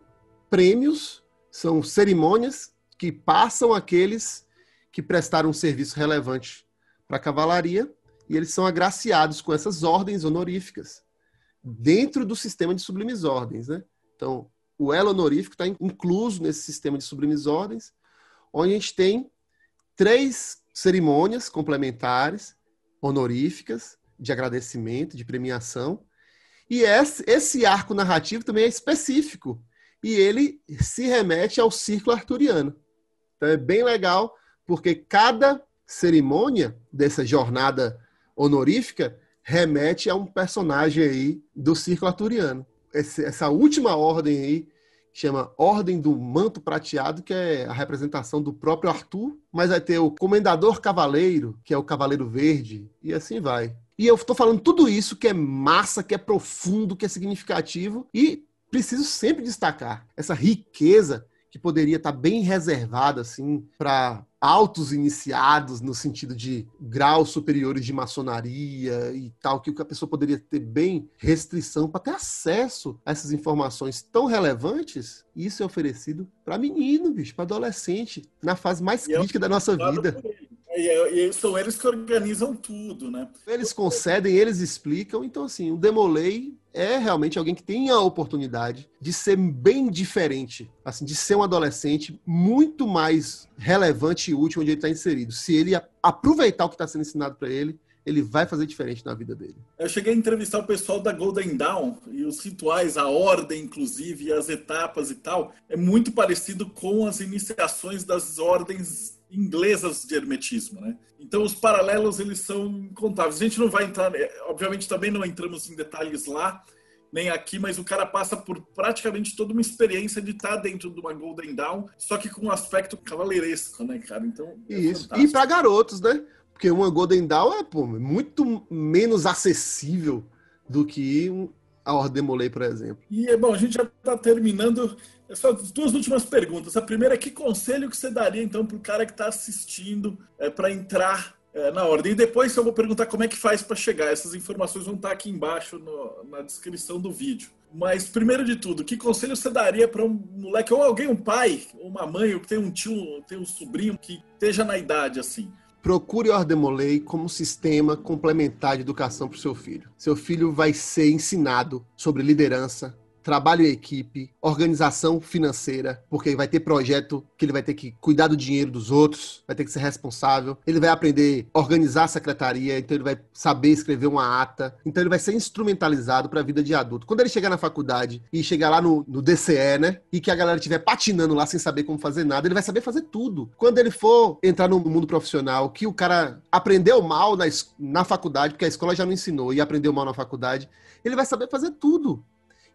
prêmios, são cerimônias que passam aqueles que prestaram um serviço relevante para a cavalaria e eles são agraciados com essas ordens honoríficas dentro do sistema de sublimes ordens, né? Então, o elo honorífico está incluso nesse sistema de sublimes ordens, onde a gente tem três cerimônias complementares, honoríficas, de agradecimento, de premiação. E esse, esse arco narrativo também é específico. E ele se remete ao círculo arturiano. Então é bem legal, porque cada cerimônia dessa jornada honorífica remete a um personagem aí do círculo arturiano. Esse, essa última ordem aí chama Ordem do Manto Prateado, que é a representação do próprio Arthur, mas vai ter o Comendador Cavaleiro, que é o Cavaleiro Verde, e assim vai. E eu estou falando tudo isso que é massa, que é profundo, que é significativo, e preciso sempre destacar essa riqueza que poderia estar bem reservada assim para altos iniciados no sentido de graus superiores de maçonaria e tal, que a pessoa poderia ter bem restrição para ter acesso a essas informações tão relevantes, isso é oferecido para menino, bicho, para adolescente, na fase mais e é crítica é da nossa vida. E, e, são eles que organizam tudo, né? Eles concedem, eles explicam. Então, assim, o Demolei é realmente alguém que tem a oportunidade de ser bem diferente, assim, de ser um adolescente muito mais relevante e útil onde ele está inserido. Se ele aproveitar o que está sendo ensinado para ele, ele vai fazer diferente na vida dele. Eu cheguei a entrevistar o pessoal da Golden Dawn e os rituais, a ordem, inclusive, e as etapas e tal, é muito parecido com as iniciações das ordens inglesas de hermetismo, né? Então os paralelos eles são incontáveis. A gente não vai entrar, é, obviamente também não entramos em detalhes lá, nem aqui, mas o cara passa por praticamente toda uma experiência de estar dentro de uma Golden Dawn, só que com um aspecto cavaleiresco, né, cara? Então, é Isso. Fantástico. E para garotos, né? Porque uma Golden Dawn é pô, muito menos acessível do que a Ordem Molay, por exemplo. E, bom, a gente já está terminando. Só duas últimas perguntas. A primeira é que conselho que você daria, então, para o cara que está assistindo é, para entrar é, na ordem? E depois eu vou perguntar como é que faz para chegar. Essas informações vão estar tá aqui embaixo no, na descrição do vídeo. Mas, primeiro de tudo, que conselho você daria para um moleque, ou alguém, um pai, ou uma mãe, ou que tem um tio, tem um sobrinho que esteja na idade assim? Procure o Ordemolei como sistema complementar de educação para o seu filho. Seu filho vai ser ensinado sobre liderança, trabalho em equipe, organização financeira, porque vai ter projeto que ele vai ter que cuidar do dinheiro dos outros, vai ter que ser responsável. Ele vai aprender a organizar a secretaria, então ele vai saber escrever uma ata. Então ele vai ser instrumentalizado para a vida de adulto. Quando ele chegar na faculdade e chegar lá no, no DCE, né, e que a galera estiver patinando lá sem saber como fazer nada, ele vai saber fazer tudo. Quando ele for entrar no mundo profissional, que o cara aprendeu mal na, na faculdade, porque a escola já não ensinou, e aprendeu mal na faculdade, ele vai saber fazer tudo.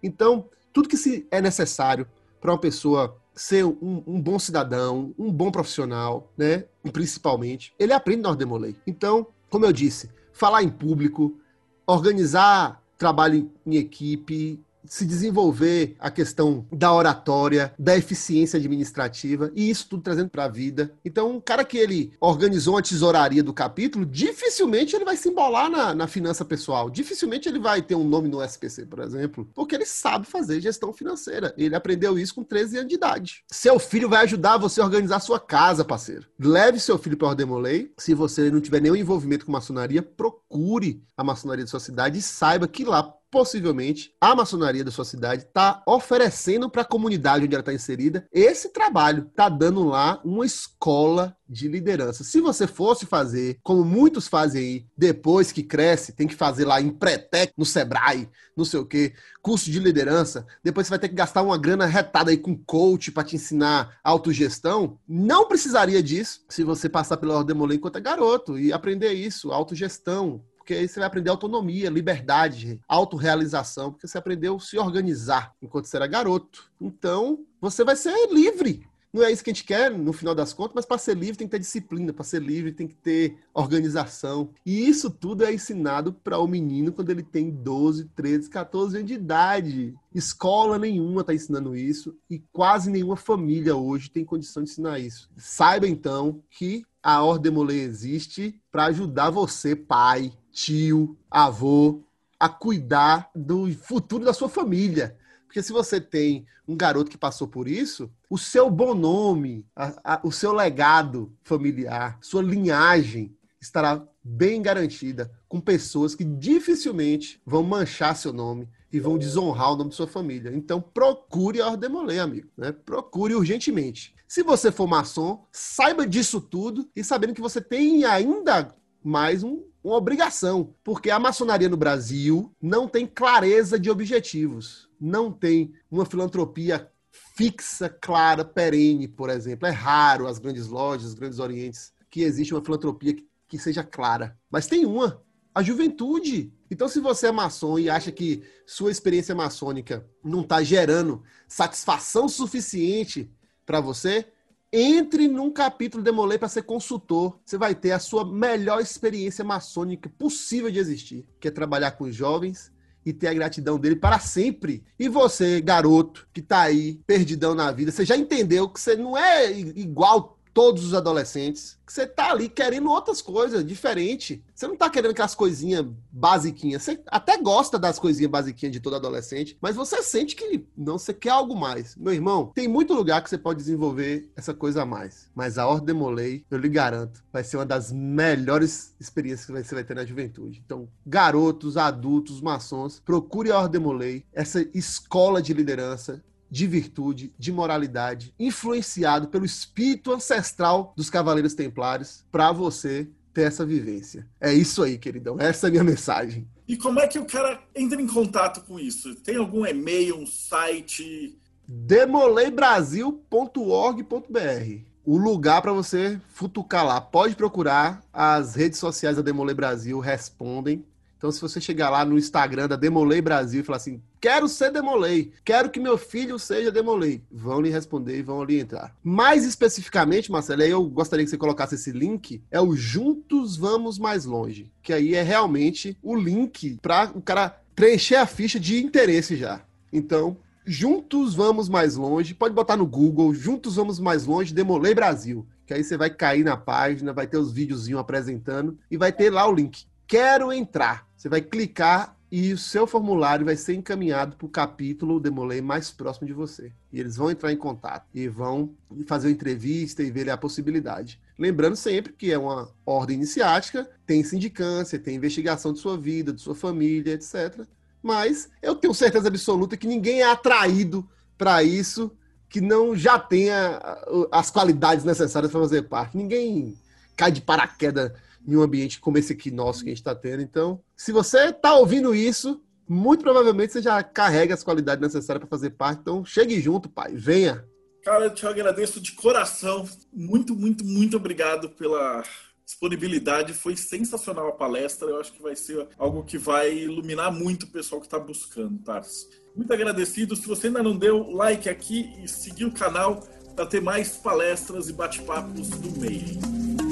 Então, tudo que se é necessário para uma pessoa ser um, um, bom cidadão, um bom profissional, né? Principalmente, ele aprende na Ordem Então, como eu disse, falar em público, organizar trabalho em equipe, se desenvolver a questão da oratória, da eficiência administrativa e isso tudo trazendo para a vida. Então, um cara que ele organizou uma tesouraria do capítulo, dificilmente ele vai se embolar na, na finança pessoal. Dificilmente ele vai ter um nome no SPC, por exemplo, porque ele sabe fazer gestão financeira. Ele aprendeu isso com 13 anos de idade. Seu filho vai ajudar você a organizar a sua casa, parceiro. Leve seu filho para o Molei. Se você não tiver nenhum envolvimento com maçonaria, procure a maçonaria da sua cidade e saiba que lá possivelmente a maçonaria da sua cidade está oferecendo para a comunidade onde ela está inserida esse trabalho, está dando lá uma escola de liderança. Se você fosse fazer, como muitos fazem aí, depois que cresce, tem que fazer lá em pré-tec, no Sebrae, não sei o quê, curso de liderança, depois você vai ter que gastar uma grana retada aí com coach para te ensinar autogestão, não precisaria disso se você passar pela Ordem Molê enquanto é garoto e aprender isso, autogestão, porque aí você vai aprender autonomia, liberdade, autorrealização, porque você aprendeu a se organizar enquanto você era garoto. Então, você vai ser livre. Não é isso que a gente quer, no final das contas, mas para ser livre tem que ter disciplina, para ser livre tem que ter organização. E isso tudo é ensinado para o menino quando ele tem 12, 13, 14 anos de idade. Escola nenhuma está ensinando isso e quase nenhuma família hoje tem condição de ensinar isso. Saiba então que a Ordem Molê existe para ajudar você, pai, tio, avô, a cuidar do futuro da sua família. Porque se você tem um garoto que passou por isso, o seu bom nome, a, a, o seu legado familiar, sua linhagem estará bem garantida com pessoas que dificilmente vão manchar seu nome e vão desonrar o nome de sua família. Então procure a Ordem amigo. Né? Procure urgentemente. Se você for maçom, saiba disso tudo e sabendo que você tem ainda mais um, uma obrigação, porque a maçonaria no Brasil não tem clareza de objetivos, não tem uma filantropia fixa, clara, perene, por exemplo. É raro as grandes lojas, os grandes orientes, que existe uma filantropia que, que seja clara. Mas tem uma, a juventude. Então, se você é maçom e acha que sua experiência maçônica não está gerando satisfação suficiente para você, entre num capítulo Demolei para ser consultor. Você vai ter a sua melhor experiência maçônica possível de existir, que é trabalhar com jovens e ter a gratidão dele para sempre. E você, garoto, que está aí, perdidão na vida, você já entendeu que você não é igual todos os adolescentes, que você tá ali querendo outras coisas, diferente. Você não tá querendo aquelas coisinhas basiquinhas. Você até gosta das coisinhas basiquinhas de todo adolescente, mas você sente que não, você quer algo mais. Meu irmão, tem muito lugar que você pode desenvolver essa coisa a mais. Mas a Ordem Molei, eu lhe garanto, vai ser uma das melhores experiências que você vai ter na juventude. Então, garotos, adultos, maçons, procure a Ordem Molei, essa escola de liderança de virtude, de moralidade, influenciado pelo espírito ancestral dos Cavaleiros Templários, para você ter essa vivência. É isso aí, queridão. Essa é a minha mensagem. E como é que o cara entra em contato com isso? Tem algum e-mail, um site? demoleibrasil.org.br o lugar para você futucar lá. Pode procurar, as redes sociais da Demolei Brasil respondem. Então, se você chegar lá no Instagram da Demolei Brasil e falar assim, quero ser Demolei, quero que meu filho seja Demolei, vão lhe responder e vão ali entrar. Mais especificamente, Marcelo, eu gostaria que você colocasse esse link, é o Juntos Vamos Mais Longe, que aí é realmente o link para o cara preencher a ficha de interesse já. Então, Juntos Vamos Mais Longe, pode botar no Google, Juntos Vamos Mais Longe, Demolei Brasil, que aí você vai cair na página, vai ter os videozinhos apresentando e vai ter lá o link. Quero entrar. Você vai clicar e o seu formulário vai ser encaminhado para o capítulo Demolei mais próximo de você. E eles vão entrar em contato e vão fazer uma entrevista e ver a possibilidade. Lembrando sempre que é uma ordem iniciática, tem sindicância, tem investigação de sua vida, de sua família, etc. Mas eu tenho certeza absoluta que ninguém é atraído para isso que não já tenha as qualidades necessárias para fazer parte. Ninguém cai de paraquedas em um ambiente como esse aqui nosso que a gente está tendo. Então, se você está ouvindo isso, muito provavelmente você já carrega as qualidades necessárias para fazer parte. Então, chegue junto, pai. Venha. Cara, eu te agradeço de coração. Muito, muito, muito obrigado pela disponibilidade. Foi sensacional a palestra. Eu acho que vai ser algo que vai iluminar muito o pessoal que está buscando, Tarso. Muito agradecido. Se você ainda não deu like aqui e seguir o canal para ter mais palestras e bate-papos do meio.